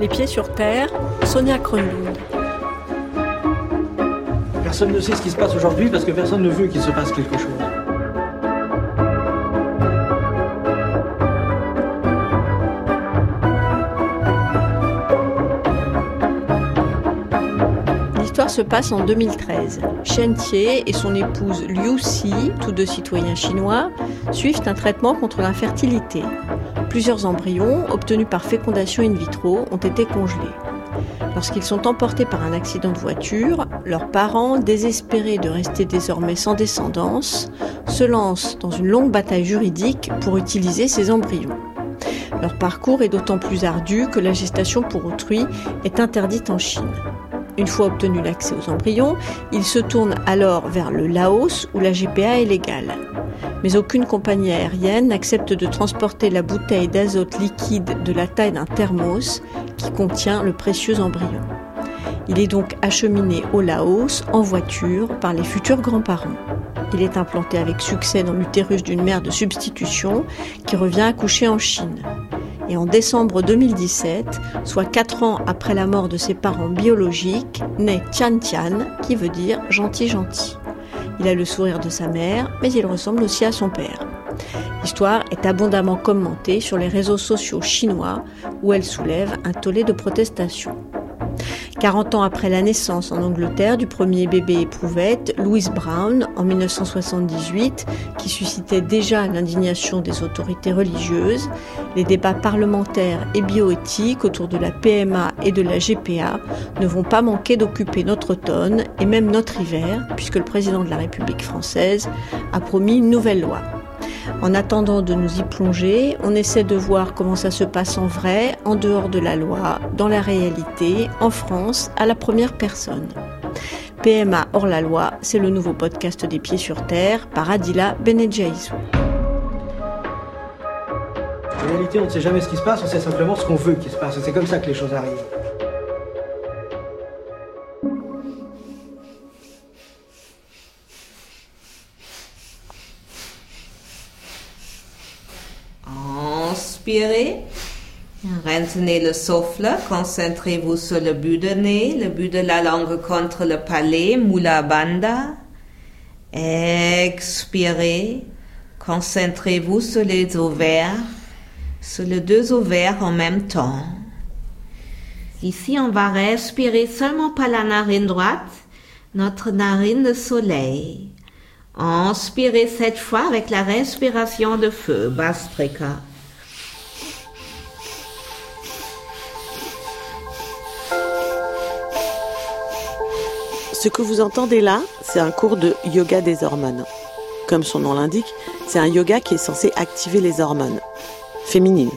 Les pieds sur terre, Sonia Kronlund. Personne ne sait ce qui se passe aujourd'hui parce que personne ne veut qu'il se passe quelque chose. L'histoire se passe en 2013. Shen Tie et son épouse Liu Si, tous deux citoyens chinois, suivent un traitement contre l'infertilité. Plusieurs embryons, obtenus par fécondation in vitro, ont été congelés. Lorsqu'ils sont emportés par un accident de voiture, leurs parents, désespérés de rester désormais sans descendance, se lancent dans une longue bataille juridique pour utiliser ces embryons. Leur parcours est d'autant plus ardu que la gestation pour autrui est interdite en Chine. Une fois obtenu l'accès aux embryons, ils se tournent alors vers le Laos où la GPA est légale. Mais aucune compagnie aérienne n'accepte de transporter la bouteille d'azote liquide de la taille d'un thermos qui contient le précieux embryon. Il est donc acheminé au Laos en voiture par les futurs grands-parents. Il est implanté avec succès dans l'utérus d'une mère de substitution qui revient accoucher en Chine. Et en décembre 2017, soit 4 ans après la mort de ses parents biologiques, naît Tian Tian, qui veut dire gentil gentil. Il a le sourire de sa mère, mais il ressemble aussi à son père. L'histoire est abondamment commentée sur les réseaux sociaux chinois où elle soulève un tollé de protestation. 40 ans après la naissance en Angleterre du premier bébé éprouvette, Louise Brown, en 1978, qui suscitait déjà l'indignation des autorités religieuses, les débats parlementaires et bioéthiques autour de la PMA et de la GPA ne vont pas manquer d'occuper notre automne et même notre hiver, puisque le président de la République française a promis une nouvelle loi. En attendant de nous y plonger, on essaie de voir comment ça se passe en vrai, en dehors de la loi, dans la réalité, en France, à la première personne. PMA hors la loi, c'est le nouveau podcast des pieds sur terre par Adila Benedjaïsou. En réalité, on ne sait jamais ce qui se passe, on sait simplement ce qu'on veut qu'il se passe. C'est comme ça que les choses arrivent. Inspirez. Retenez le souffle, concentrez-vous sur le but de nez, le but de la langue contre le palais, Mula Bandha. Expirez, concentrez-vous sur les ovaires, sur les deux ovaires en même temps. Ici, on va respirer seulement par la narine droite, notre narine de soleil. Inspirez cette fois avec la respiration de feu, Bastrika. Ce que vous entendez là, c'est un cours de yoga des hormones. Comme son nom l'indique, c'est un yoga qui est censé activer les hormones féminines.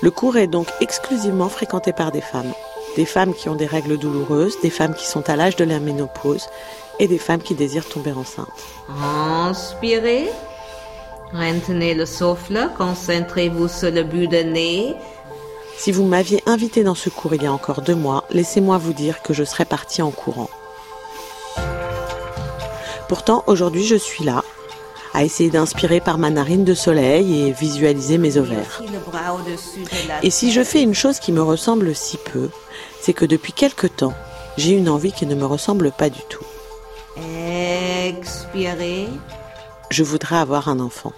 Le cours est donc exclusivement fréquenté par des femmes. Des femmes qui ont des règles douloureuses, des femmes qui sont à l'âge de la ménopause et des femmes qui désirent tomber enceinte. Inspirez. Retenez le souffle, concentrez-vous sur le but de nez. Si vous m'aviez invité dans ce cours il y a encore deux mois, laissez-moi vous dire que je serais partie en courant. Pourtant, aujourd'hui, je suis là, à essayer d'inspirer par ma narine de soleil et visualiser mes ovaires. Et si je fais une chose qui me ressemble si peu, c'est que depuis quelque temps, j'ai une envie qui ne me ressemble pas du tout. Expirez. Je voudrais avoir un enfant.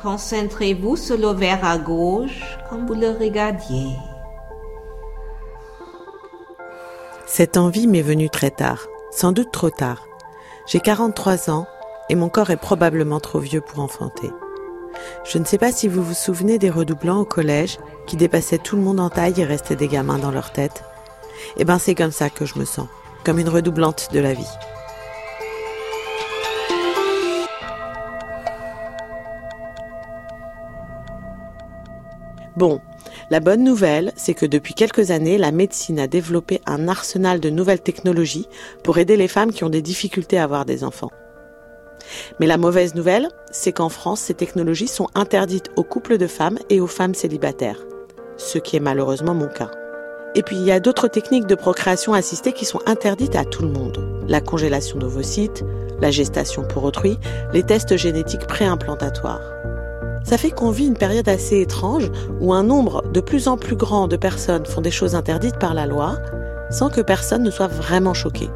Concentrez-vous sur l'ovaire à gauche comme vous le regardiez. Cette envie m'est venue très tard, sans doute trop tard. J'ai 43 ans et mon corps est probablement trop vieux pour enfanter. Je ne sais pas si vous vous souvenez des redoublants au collège qui dépassaient tout le monde en taille et restaient des gamins dans leur tête. Eh ben c'est comme ça que je me sens, comme une redoublante de la vie. Bon, la bonne nouvelle, c'est que depuis quelques années, la médecine a développé un arsenal de nouvelles technologies pour aider les femmes qui ont des difficultés à avoir des enfants. Mais la mauvaise nouvelle, c'est qu'en France, ces technologies sont interdites aux couples de femmes et aux femmes célibataires, ce qui est malheureusement mon cas. Et puis il y a d'autres techniques de procréation assistée qui sont interdites à tout le monde. La congélation d'ovocytes, la gestation pour autrui, les tests génétiques préimplantatoires. Ça fait qu'on vit une période assez étrange où un nombre de plus en plus grand de personnes font des choses interdites par la loi sans que personne ne soit vraiment choqué.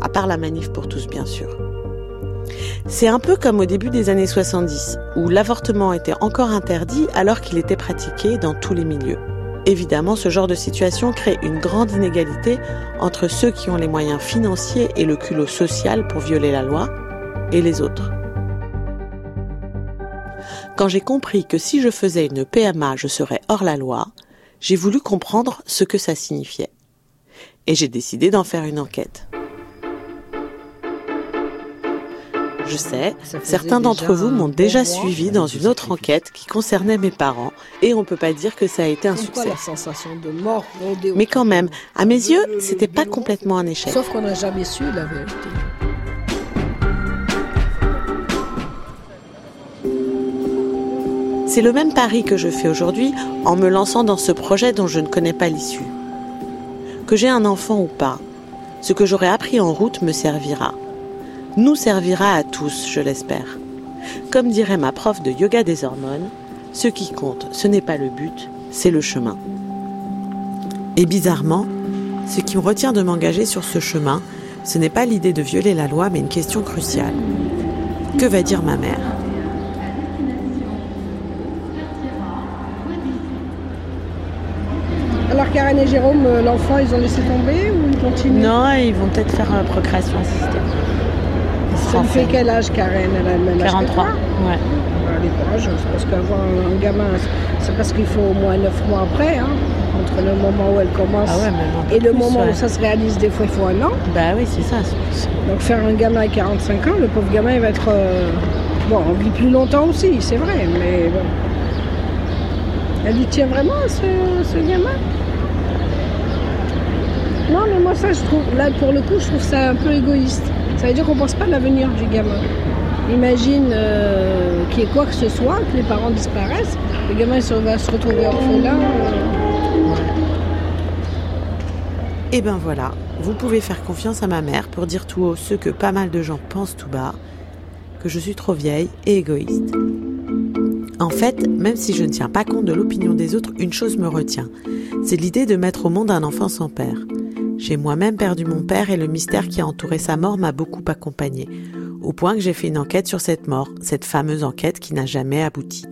À part la manif pour tous, bien sûr. C'est un peu comme au début des années 70, où l'avortement était encore interdit alors qu'il était pratiqué dans tous les milieux. Évidemment, ce genre de situation crée une grande inégalité entre ceux qui ont les moyens financiers et le culot social pour violer la loi et les autres. Quand j'ai compris que si je faisais une PMA, je serais hors la loi, j'ai voulu comprendre ce que ça signifiait. Et j'ai décidé d'en faire une enquête. Je sais, certains d'entre vous m'ont déjà suivi dans une autre enquête qui concernait mes parents et on peut pas dire que ça a été un succès. Mais quand même, à mes yeux, c'était pas complètement un échec. Sauf qu'on n'a jamais su la vérité. C'est le même pari que je fais aujourd'hui en me lançant dans ce projet dont je ne connais pas l'issue. Que j'ai un enfant ou pas, ce que j'aurai appris en route me servira. Nous servira à tous, je l'espère. Comme dirait ma prof de yoga des hormones, ce qui compte, ce n'est pas le but, c'est le chemin. Et bizarrement, ce qui me retient de m'engager sur ce chemin, ce n'est pas l'idée de violer la loi, mais une question cruciale. Que va dire ma mère? Et Jérôme, euh, l'enfant, ils ont laissé tomber ou ils continuent? Non, ils vont peut-être faire la procréation assistée. Ça lui fait quel âge Karen? Elle a le même âge que 43, toi? ouais. Elle est c'est parce qu'avoir un gamin, c'est parce qu'il faut au moins 9 mois après, hein, entre le moment où elle commence Ah ouais, et le plus, moment ouais. où ça se réalise, des fois il faut un an. Bah oui, c'est ça. Donc faire un gamin à 45 ans, le pauvre gamin il va être... euh, Bon, on vit plus longtemps aussi, c'est vrai, mais bon. Elle y tient vraiment ce gamin? Non, mais moi ça, je trouve, là pour le coup, je trouve ça un peu égoïste. Ça veut dire qu'on pense pas à l'avenir du gamin. Imagine euh, qu'il y ait quoi que ce soit, que les parents disparaissent, le gamin va se retrouver orphelin. euh. Et ben voilà, vous pouvez faire confiance à ma mère pour dire tout haut ce que pas mal de gens pensent tout bas, que je suis trop vieille et égoïste. En fait, même si je ne tiens pas compte de l'opinion des autres, une chose me retient. C'est l'idée de mettre au monde un enfant sans père. J'ai moi-même perdu mon père et le mystère qui a entouré sa mort m'a beaucoup accompagné, au point que j'ai fait une enquête sur cette mort, cette fameuse enquête qui n'a jamais abouti.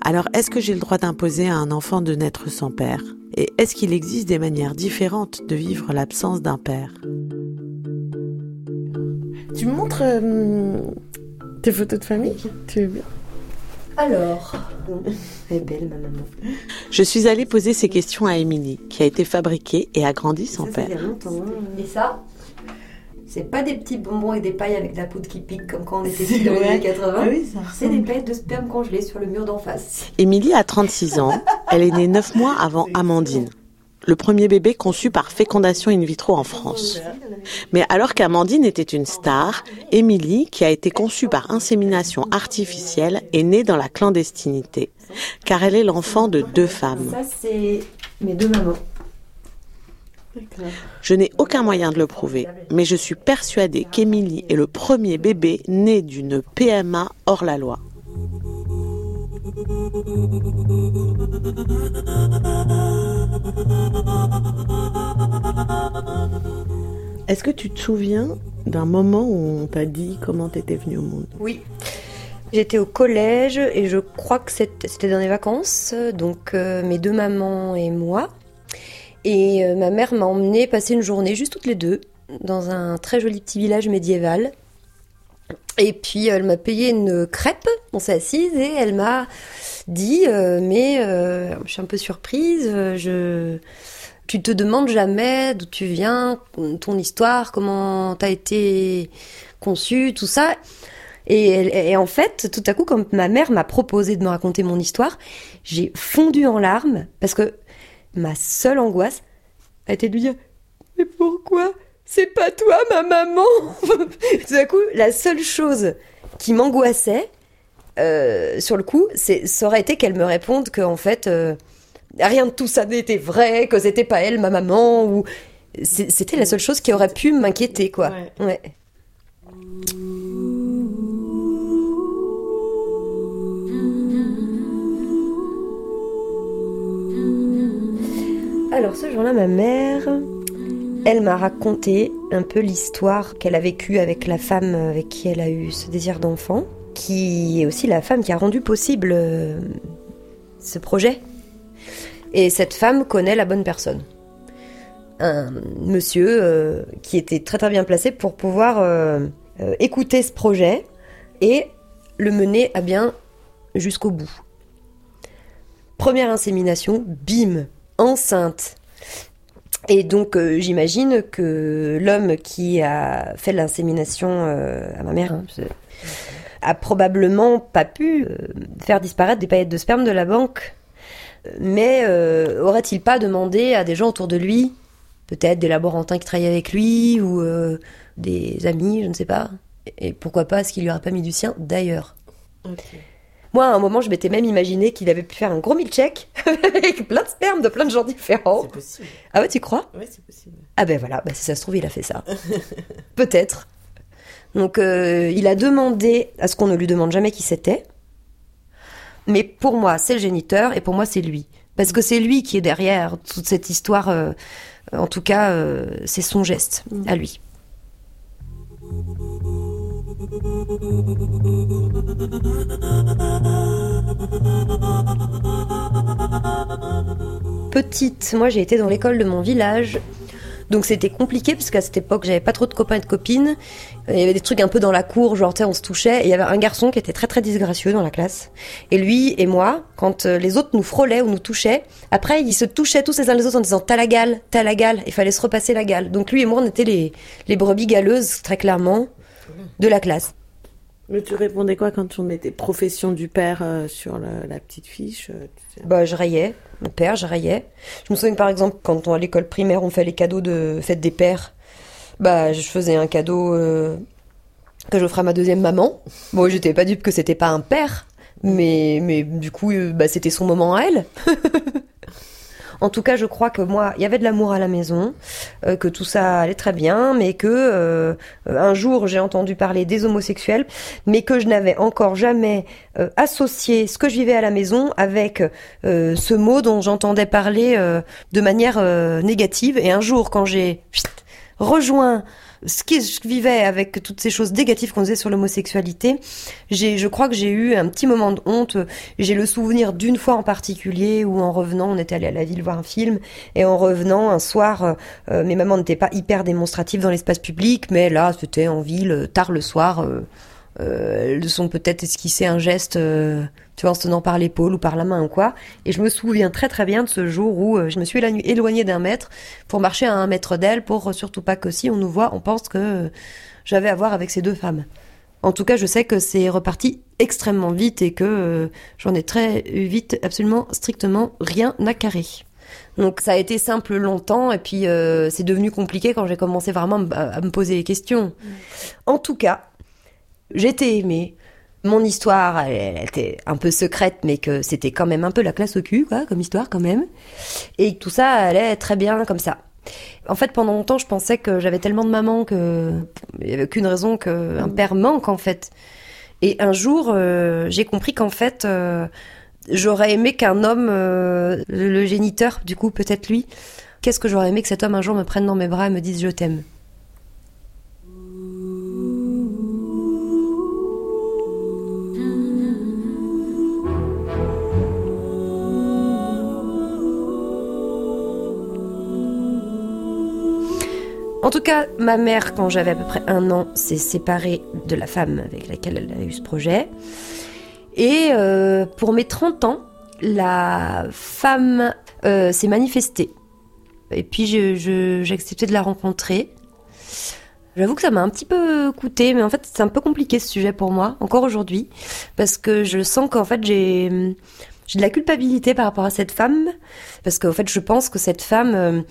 Alors, est-ce que j'ai le droit d'imposer à un enfant de naître sans père? Et est-ce qu'il existe des manières différentes de vivre l'absence d'un père? Tu me montres euh, tes photos de famille? Tu veux bien? Alors, elle est belle ma maman. Je suis allée poser ces questions à Émilie, qui a été fabriquée et a grandi sans Ça, ça père. fait longtemps. hein. Et ça, c'est pas des petits bonbons et des pailles avec de la poudre qui pique comme quand on était petits dans les années 80. Ah oui, ça c'est des paillettes de sperme congelées sur le mur d'en face. Émilie a 36 ans. Elle est née 9 mois avant Amandine, le premier bébé conçu par fécondation in vitro en France. Mais alors qu'Amandine était une star, Émilie, qui a été conçue par insémination artificielle, est née dans la clandestinité, car elle est l'enfant de deux femmes. Ça, c'est mes deux mamans. Je n'ai aucun moyen de le prouver, mais je suis persuadée qu'Émilie est le premier bébé né d'une PMA hors la loi. Est-ce que tu te souviens d'un moment où on t'a dit comment t'étais venue au monde? Oui. J'étais au collège et je crois que c'était dans les vacances, donc euh, mes deux mamans et moi. Et euh, ma mère m'a emmenée passer une journée, juste toutes les deux, dans un très joli petit village médiéval. Et puis elle m'a payé une crêpe, on s'est assise et elle m'a dit euh, mais euh, je suis un peu surprise, euh, je tu te demandes jamais d'où tu viens, ton histoire, comment t'as été conçue, tout ça. Et, et en fait, tout à coup, quand ma mère m'a proposé de me raconter mon histoire, j'ai fondu en larmes parce que ma seule angoisse a été de lui dire Mais pourquoi? C'est pas toi, ma maman Tout à coup, la seule chose qui m'angoissait euh, sur le coup, ça aurait été qu'elle me réponde qu'en fait, euh, rien de tout ça n'était vrai, que c'était pas elle, ma maman, ou. C'était la seule chose qui aurait pu m'inquiéter, quoi. Ouais. Alors, ce jour-là, ma mère, elle m'a raconté un peu l'histoire qu'elle a vécue avec la femme avec qui elle a eu ce désir d'enfant qui est aussi la femme qui a rendu possible euh, ce projet. Et cette femme connaît la bonne personne. Un monsieur euh, qui était très très bien placé pour pouvoir euh, écouter ce projet et le mener à bien jusqu'au bout. Première insémination, bim, enceinte. Et donc j'imagine que l'homme qui a fait l'insémination à ma mère hein, a probablement pas pu euh, faire disparaître des paillettes de sperme de la banque. Mais euh, aurait-il pas demandé à des gens autour de lui, peut-être des laborantins qui travaillaient avec lui ou euh, des amis, je ne sais pas, et pourquoi pas, est-ce qu'il lui aurait pas mis du sien d'ailleurs? Moi, à un moment, je m'étais même imaginé qu'il avait pu faire un gros milkshake avec plein de sperme de plein de gens différents. C'est possible. Ah ouais, tu crois? Ouais, c'est possible. Ah ben voilà, bah, si ça se trouve, il a fait ça. Peut-être. Donc, euh, il a demandé à ce qu'on ne lui demande jamais qui c'était. Mais pour moi, c'est le géniteur et pour moi, c'est lui. Parce que c'est lui qui est derrière toute cette histoire. euh, en tout cas, euh, c'est son geste à lui. Petite, moi j'ai été dans l'école de mon village. Donc c'était compliqué parce qu'à cette époque j'avais pas trop de copains et de copines. Il y avait des trucs un peu dans la cour, genre tu sais, on se touchait. Et il y avait un garçon qui était très très disgracieux dans la classe. Et lui et moi, quand euh, les autres nous frôlaient ou nous touchaient, après ils se touchaient tous les uns les autres en disant t'as la gale, t'as la gale. Il fallait se repasser la gale. Donc lui et moi on était les, les brebis galeuses très clairement de la classe. Mais tu répondais quoi quand on mettait profession du père euh, sur le- la petite fiche euh, Bah, je rayais. Mon père, je rayais. Je me souviens par exemple, quand on, à l'école primaire, on fait les cadeaux de fête des pères, bah, je faisais un cadeau euh, que j'offrais à ma deuxième maman. Bon, j'étais pas dupe que c'était pas un père, mais, mais du coup, euh, bah, c'était son moment à elle. En tout cas, je crois que moi, il y avait de l'amour à la maison, euh, que tout ça allait très bien, mais que euh, un jour j'ai entendu parler des homosexuels, mais que je n'avais encore jamais euh, associé ce que je vivais à la maison avec euh, ce mot dont j'entendais parler euh, de manière euh, négative. Et un jour, quand j'ai rejoint ce que je vivais avec toutes ces choses négatives qu'on disait sur l'homosexualité, j'ai, je crois que j'ai eu un petit moment de honte. J'ai le souvenir d'une fois en particulier où en revenant, on était allé à la ville voir un film et en revenant un soir, euh, mes mamans n'étaient pas hyper démonstratives dans l'espace public, mais là c'était en ville tard le soir. Euh, euh, elles sont peut-être esquissé un geste, euh, tu vois, en se tenant par l'épaule ou par la main ou quoi. Et je me souviens très très bien de ce jour où euh, je me suis éloignée, d'un mètre pour marcher à un mètre d'elle pour euh, surtout pas que si on nous voit, on pense que euh, j'avais à voir avec ces deux femmes. En tout cas, je sais que c'est reparti extrêmement vite et que j'en ai très vite absolument strictement rien à carrer. Donc ça a été simple longtemps et puis euh, c'est devenu compliqué quand j'ai commencé vraiment à me- à me poser les questions. En tout cas, j'étais aimée. Mon histoire, elle, était un peu secrète, mais que c'était quand même un peu la classe au cul, quoi, comme histoire quand même. Et tout ça allait très bien comme ça. En fait, pendant longtemps, je pensais que j'avais tellement de mamans que il n'y avait qu'une raison qu'un père manque, en fait. Et un jour, euh, j'ai compris qu'en fait, euh, j'aurais aimé qu'un homme, euh, le géniteur, du coup, peut-être lui, qu'est-ce que j'aurais aimé que cet homme un jour me prenne dans mes bras et me dise je t'aime. En tout cas, ma mère, quand j'avais à peu près un an, s'est séparée de la femme avec laquelle elle a eu ce projet. Et euh, pour mes 30 ans, la femme euh, s'est manifestée. Et puis j'ai accepté de la rencontrer. J'avoue que ça m'a un petit peu coûté, mais en fait c'est un peu compliqué ce sujet pour moi, encore aujourd'hui, parce que je sens qu'en fait j'ai j'ai de la culpabilité par rapport à cette femme, parce qu'en fait je pense que cette femme, euh,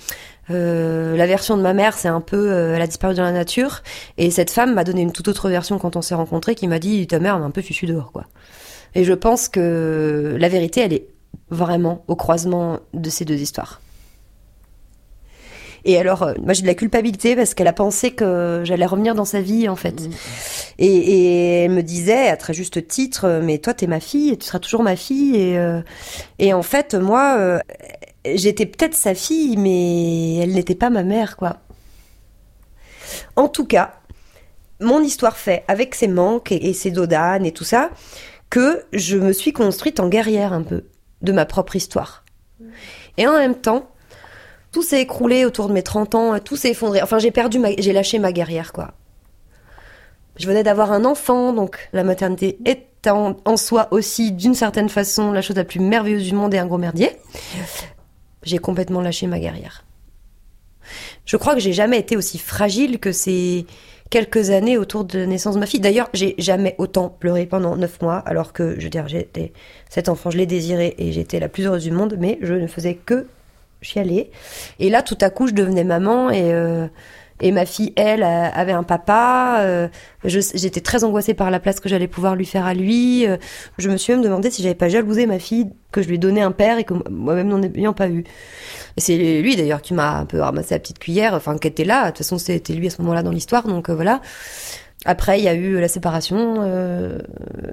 euh, la version de ma mère c'est un peu, euh, elle a disparu dans la nature, et cette femme m'a donné une toute autre version quand on s'est rencontrés, qui m'a dit ta mère elle un peu fichue dehors quoi. Et je pense que la vérité elle est vraiment au croisement de ces deux histoires. Et alors, euh, moi j'ai de la culpabilité parce qu'elle a pensé que j'allais revenir dans sa vie en fait. Et, et elle me disait à très juste titre, euh, mais toi t'es ma fille et tu seras toujours ma fille. Et, euh, et en fait, moi, euh, j'étais peut-être sa fille, mais elle n'était pas ma mère, quoi. En tout cas, mon histoire fait, avec ses manques et, ses dodanes et tout ça, que je me suis construite en guerrière un peu de ma propre histoire. Et en même temps, tout s'est écroulé autour de mes 30 ans, tout s'est effondré. Enfin, j'ai perdu j'ai lâché ma guerrière, quoi. Je venais d'avoir un enfant, donc la maternité est en, soi aussi, d'une certaine façon, la chose la plus merveilleuse du monde et un gros merdier. J'ai complètement lâché ma guerrière. Je crois que j'ai jamais été aussi fragile que ces quelques années autour de la naissance de ma fille. D'ailleurs, j'ai jamais autant pleuré pendant neuf mois, alors que, je veux dire, cet enfant, je l'ai désiré et j'étais la plus heureuse du monde, mais je ne faisais que chialer. Et là, tout à coup, je devenais maman et, euh, et ma fille, elle, avait un papa. Euh, j'étais très angoissée par la place que j'allais pouvoir lui faire à lui. Euh, je me suis même demandé si j'avais pas jalousé ma fille, que je lui ai donné un père et que moi-même n'en ayant pas eu. C'est lui d'ailleurs qui m'a un peu ramassé la petite cuillère, enfin qui était là. De toute façon, c'était lui à ce moment-là dans l'histoire, donc voilà. Après, il y a eu la séparation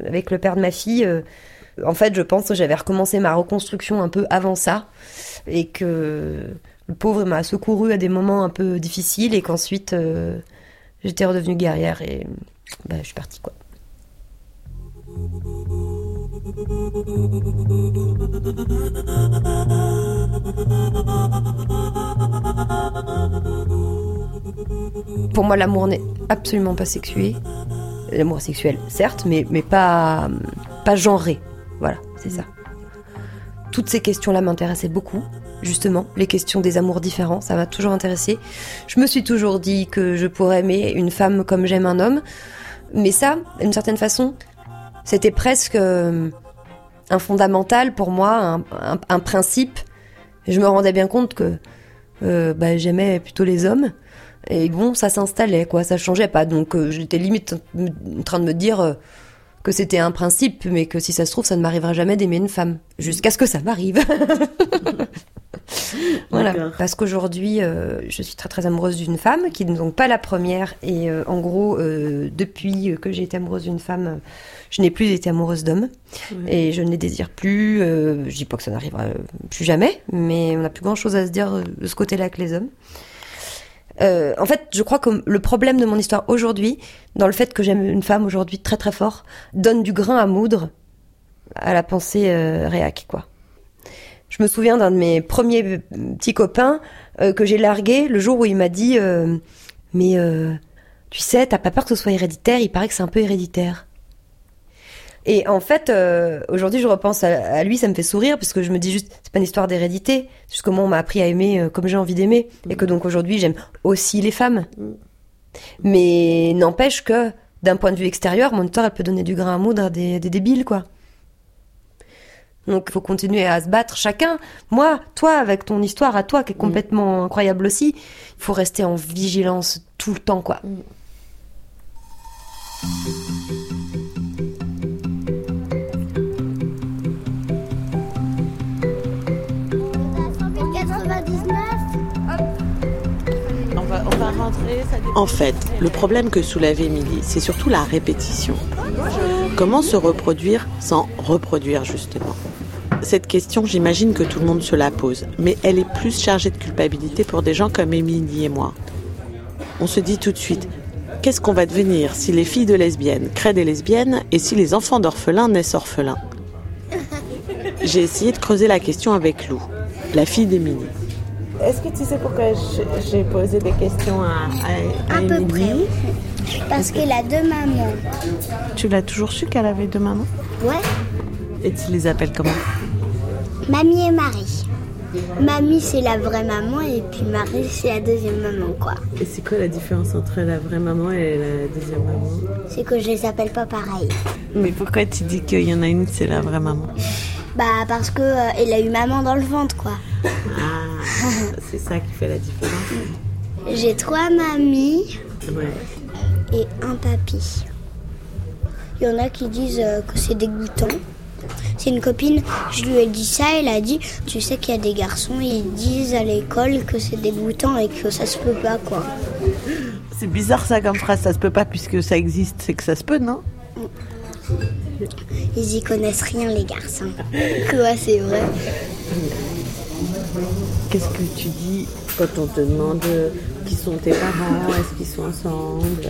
avec le père de ma fille. En fait, je pense que j'avais recommencé ma reconstruction un peu avant ça et que le pauvre m'a secouru à des moments un peu difficiles et qu'ensuite euh, j'étais redevenue guerrière et bah, je suis partie quoi. Pour moi, l'amour n'est absolument pas sexué. L'amour sexuel, certes, mais, mais pas, pas genré. Voilà, c'est ça. Toutes ces questions-là m'intéressaient beaucoup justement, les questions des amours différents, ça m'a toujours intéressé. Je me suis toujours dit que je pourrais aimer une femme comme j'aime un homme, mais ça, d'une certaine façon, c'était presque euh, un fondamental pour moi, un, principe. Je me rendais bien compte que euh, bah, j'aimais plutôt les hommes. Et bon, ça s'installait, quoi, ça changeait pas. Donc euh, j'étais limite en train de me dire que c'était un principe, mais que si ça se trouve, ça ne m'arrivera jamais d'aimer une femme. Jusqu'à ce que ça m'arrive. voilà, parce qu'aujourd'hui, euh, je suis très très amoureuse d'une femme, qui n'est donc pas la première. Et euh, en gros, euh, depuis que j'ai été amoureuse d'une femme, je n'ai plus été amoureuse d'hommes. Et je ne les désire plus. je dis pas que ça n'arrivera plus jamais, mais on n'a plus grand chose à se dire de ce côté-là que les hommes. En fait, je crois que le problème de mon histoire aujourd'hui, dans le fait que j'aime une femme aujourd'hui très très fort, donne du grain à moudre à la pensée réac, quoi. Je me souviens d'un de mes premiers petits copains euh, que j'ai largué le jour où il m'a dit euh, Mais euh, tu sais, t'as pas peur que ce soit héréditaire? Il paraît que c'est un peu héréditaire. Et en fait, aujourd'hui, je repense à, lui, ça me fait sourire parce que je me dis juste, c'est pas une histoire d'hérédité, juste comment on m'a appris à aimer comme j'ai envie d'aimer, et que donc aujourd'hui, j'aime aussi les femmes. Mais n'empêche que, d'un point de vue extérieur, mon histoire, elle peut donner du grain à moudre à des, des débiles, quoi. Donc il faut continuer à se battre chacun. Moi, toi, avec ton histoire à toi, qui est mm. complètement incroyable aussi, il faut rester en vigilance tout le temps, quoi. Mm. En fait, le problème que soulève Émilie, c'est surtout la répétition. Comment se reproduire sans reproduire justement? Cette question, j'imagine que tout le monde se la pose, mais elle est plus chargée de culpabilité pour des gens comme Émilie et moi. On se dit tout de suite, qu'est-ce qu'on va devenir si les filles de lesbiennes créent des lesbiennes et si les enfants d'orphelins naissent orphelins? J'ai essayé de creuser la question avec Lou, la fille d'Émilie. Est-ce que tu sais pourquoi j'ai posé des questions à, à, à, peu près. Parce qu'elle a deux mamans. Tu l'as toujours su qu'elle avait deux mamans? Ouais. Et tu les appelles comment? Mamie et Marie. Mamie, c'est la vraie maman et puis Marie, c'est la deuxième maman, quoi. Et c'est quoi la différence entre la vraie maman et la deuxième maman? C'est que je les appelle pas pareil. Mais pourquoi tu dis qu'il y en a une, c'est la vraie maman? Bah, parce que euh, elle a eu maman dans le ventre, quoi. Ah, c'est ça qui fait la différence. J'ai trois mamies. Ouais et un papy. Il y en a qui disent euh, que c'est dégoûtant. C'est une copine, je lui ai dit ça, elle a dit, tu sais qu'il y a des garçons, ils disent à l'école que c'est dégoûtant et que ça se peut pas, quoi. C'est bizarre ça comme phrase, ça se peut pas puisque ça existe, c'est que ça se peut, non? Ils y connaissent rien, les garçons. Quoi, c'est vrai Qu'est-ce que tu dis quand on te demande qui sont tes parents Est-ce qu'ils sont ensemble?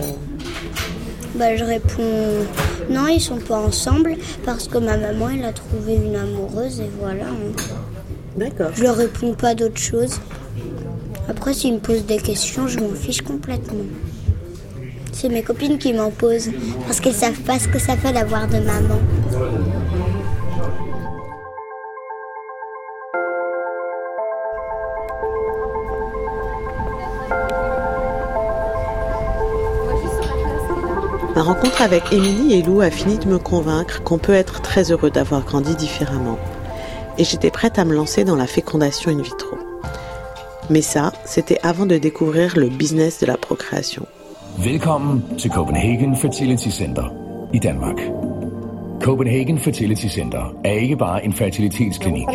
Bah, je réponds non, ils sont pas ensemble parce que ma maman, elle a trouvé une amoureuse et voilà. D'accord. Je leur réponds pas d'autre chose. Après, s'ils me posent des questions, je m'en fiche complètement. C'est mes copines qui m'en posent parce qu'elles savent pas ce que ça fait d'avoir de maman. Rencontre avec Émilie et Lou a fini de me convaincre qu'on peut être très heureux d'avoir grandi différemment. Et j'étais prête à me lancer dans la fécondation in vitro. Mais ça, c'était avant de découvrir le business de la procréation. Velkommen til Copenhagen Fertility Center i Danmark. Copenhagen Fertility Center er ikke bare en fertilitetsklinik.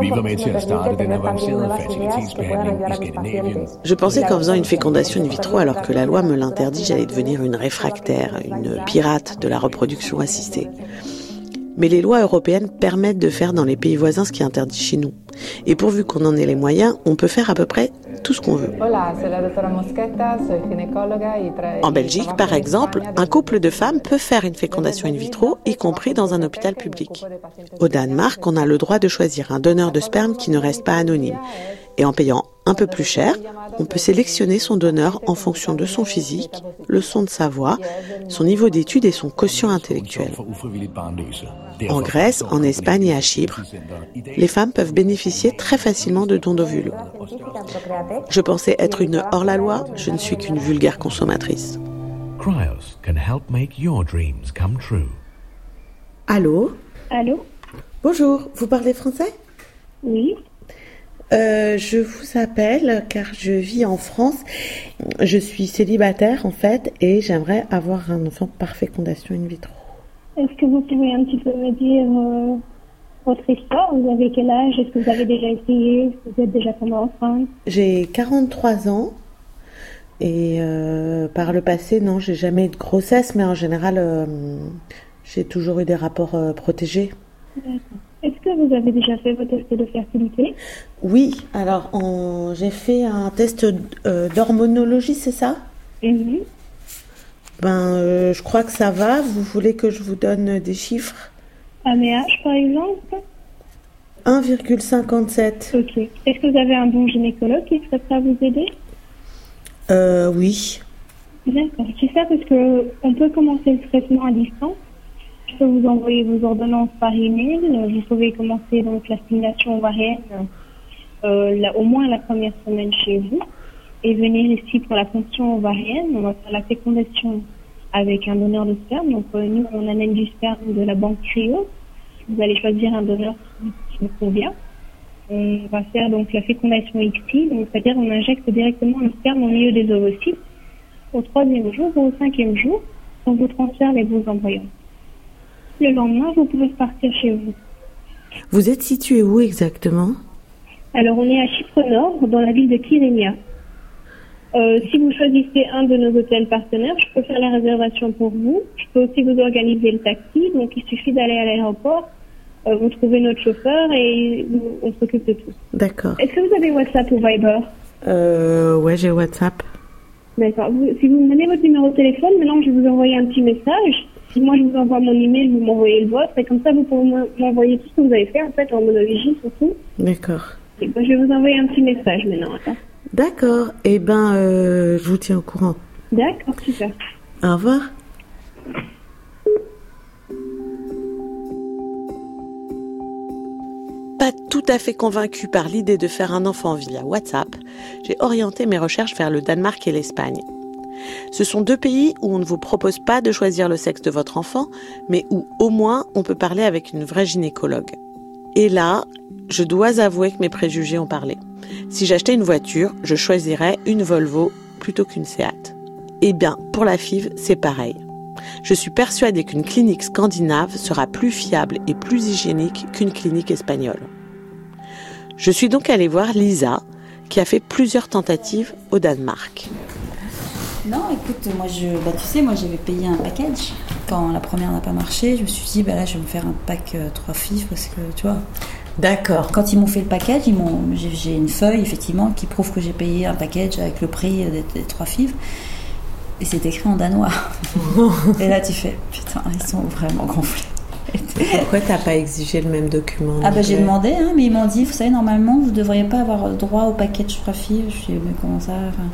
Vi var med til at starte den avancerede fertilitetsbehandling i Skandinavien. Je pensais qu'en faisant une fécondation in vitro alors que la loi me l'interdit, j'allais devenir une réfractaire, une pirate de la reproduction assistée. Mais les lois européennes permettent de faire dans les pays voisins ce qui est interdit chez nous. Et pourvu qu'on en ait les moyens, on peut faire à peu près tout ce qu'on veut. En Belgique, par exemple, un couple de femmes peut faire une fécondation in vitro, y compris dans un hôpital public. Au Danemark, on a le droit de choisir un donneur de sperme qui ne reste pas anonyme. Et en payant un peu plus cher, on peut sélectionner son donneur en fonction de son physique, le son de sa voix, son niveau d'études et son quotient intellectuel. En Grèce, en Espagne et à Chypre, les femmes peuvent bénéficier très facilement de dons d'ovules. Je pensais être une hors-la-loi, je ne suis qu'une vulgaire consommatrice. Cryos can help make your dreams come true. Allô? Allô? Bonjour, vous parlez français? Oui. Euh, je vous appelle car je vis en France. Je suis célibataire en fait et j'aimerais avoir un enfant par fécondation in vitro. Est-ce que vous pouvez un petit peu me dire euh, votre histoire? Vous avez quel âge? Est-ce que vous avez déjà essayé? Est-ce que vous êtes déjà tombée enceinte? J'ai 43 ans et euh, par le passé, non, j'ai jamais eu de grossesse, mais en général, j'ai toujours eu des rapports protégés. D'accord. Est-ce que vous avez déjà fait votre test de fertilité? Oui, alors on- j'ai fait un test euh, d'hormonologie, c'est ça? Mhm. Ben, euh, je crois que ça va. Vous voulez que je vous donne des chiffres? AMH par exemple? 1,57. Ok. Est-ce que vous avez un bon gynécologue qui serait prêt à vous aider? Euh, oui. D'accord. C'est ça parce que on peut commencer le traitement à distance. Je vous envoyer vos ordonnances par email. Vous pouvez commencer donc la stimulation ovarienne euh, la- au moins la première semaine chez vous et venir ici pour la fonction ovarienne. On va faire la fécondation avec un donneur de sperme. Donc euh, nous on amène du sperme de la banque Cryo. Vous allez choisir un donneur qui vous convient. On va faire donc la fécondation donc c'est-à-dire on injecte directement le sperme au milieu des ovocytes au troisième jour ou au cinquième jour, on vous transfère les beaux embryons. Le lendemain, vous pouvez partir chez vous. Vous êtes situé où exactement? Alors, on est à Chypre Nord, dans la ville de Kyrenia. Euh, si vous choisissez un de nos hôtels partenaires, je peux faire la réservation pour vous. Je peux aussi vous organiser le taxi. Donc, il suffit d'aller à l'aéroport, euh, vous trouvez notre chauffeur et on s'occupe de tout. D'accord. Est-ce que vous avez WhatsApp ou Viber? Euh, ouais, j'ai WhatsApp. D'accord. Si vous me donnez votre numéro de téléphone, maintenant je vais vous envoyer un petit message. Si moi je vous envoie mon email, vous m'envoyez le vôtre et comme ça vous pouvez m'en- m'envoyer tout ce que vous avez fait en fait en monologie surtout. D'accord. Et ben, je vais vous envoyer un petit message maintenant. D'accord? Eh ben, euh, je vous tiens au courant. D'accord, super. Au revoir. Pas tout à fait convaincue par l'idée de faire un enfant via WhatsApp, j'ai orienté mes recherches vers le Danemark et l'Espagne. Ce sont deux pays où on ne vous propose pas de choisir le sexe de votre enfant, mais où au moins on peut parler avec une vraie gynécologue. Et là, je dois avouer que mes préjugés ont parlé. Si j'achetais une voiture, je choisirais une Volvo plutôt qu'une Seat. Eh bien, pour la FIV, c'est pareil. Je suis persuadée qu'une clinique scandinave sera plus fiable et plus hygiénique qu'une clinique espagnole. Je suis donc allée voir Lisa, qui a fait plusieurs tentatives au Danemark. Non, écoute, moi, je, bah, tu sais, moi, j'avais payé un package. Quand la première n'a pas marché, je me suis dit, bah là, je vais me faire un pack euh, trois filles parce que, tu vois, D'accord. Quand ils m'ont fait le package, ils m'ont, j'ai, une feuille effectivement qui prouve que j'ai payé un package avec le prix des, des trois fibres. Et c'est écrit en danois. et là, tu fais putain, ils sont vraiment gonflés. Pourquoi t'as pas exigé le même document en Ah bah j'ai demandé, hein, mais ils m'ont dit, vous savez, normalement, vous devriez pas avoir droit au package trois fibres. Je dis, mais comment ça enfin,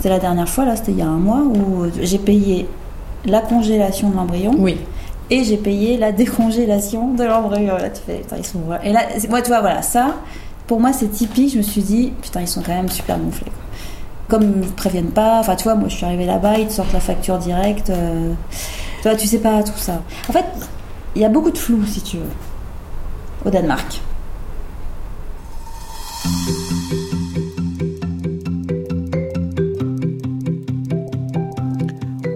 C'est la dernière fois, là, c'était il y a un mois, où j'ai payé la congélation de l'embryon. Oui. Et j'ai payé la décongélation de l'embryon. Là, tu fais, putain, ils sont... Et là, moi, tu vois, voilà, ça, pour moi, c'est typique. Je me suis dit, putain, ils sont quand même super gonflés. quoi. Comme ils ne préviennent pas, enfin, tu vois, moi, je suis arrivée là-bas, ils te sortent la facture directe. euh, tu vois, tu sais pas tout ça. En fait, il y a beaucoup de flou, si tu veux, au Danemark.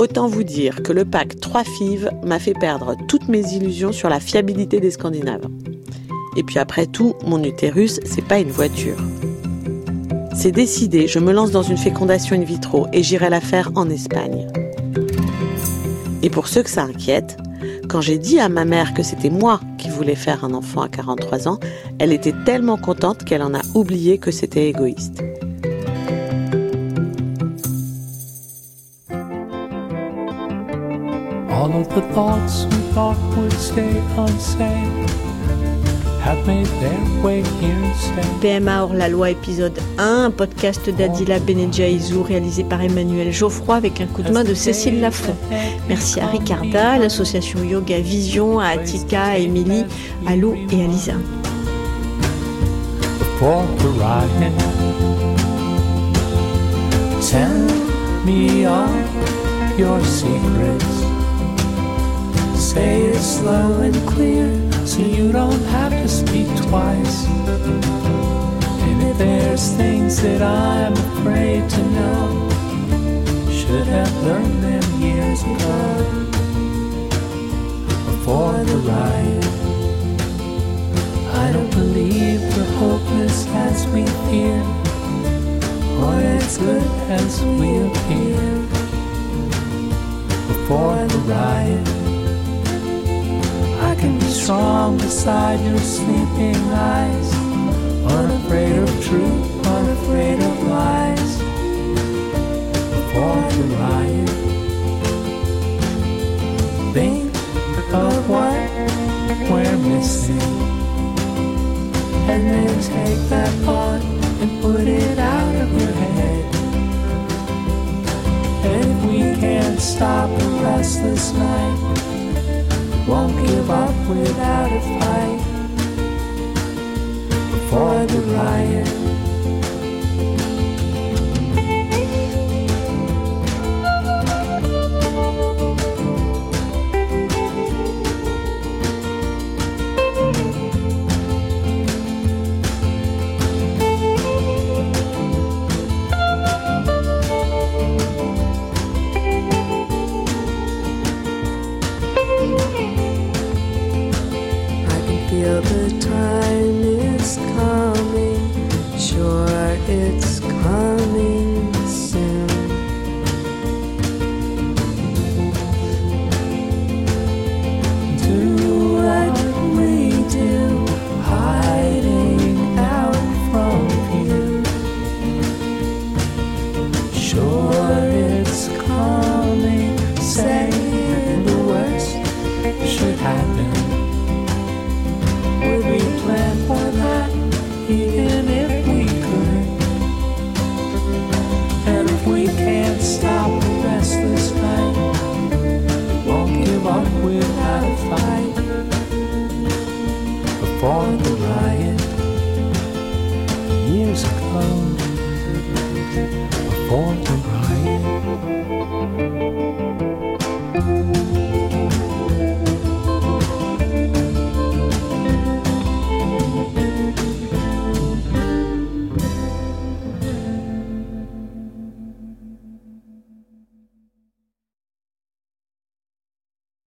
Autant vous dire que le pack 3 fives m'a fait perdre toutes mes illusions sur la fiabilité des Scandinaves. Et puis après tout, mon utérus, c'est pas une voiture. C'est décidé, je me lance dans une fécondation in vitro et j'irai la faire en Espagne. Et pour ceux que ça inquiète, quand j'ai dit à ma mère que c'était moi qui voulais faire un enfant à 43 ans, elle était tellement contente qu'elle en a oublié que c'était égoïste. All of the thoughts we thought would stay unsaid have made their way here instead. PMA hors la loi épisode 1, un podcast d'Adila Benedjaïzou réalisé par Emmanuel Geoffroy avec un coup de main de Cécile Lafont. Merci à Ricarda, à l'association Yoga Vision, à Atika, à Émilie, à Lou et à Lisa. Tell me all your secrets. Say it slow and clear so you don't have to speak twice. And if there's things that I'm afraid to know, should have learned them years ago. Before the ride. I don't believe we're hopeless as we fear, or as good as we appear. Before the riot, can be strong beside your sleeping eyes, unafraid of truth, unafraid of lies. Before the riot, think of what we're missing. And then take that thought and put it out of without a fight. Before the riot.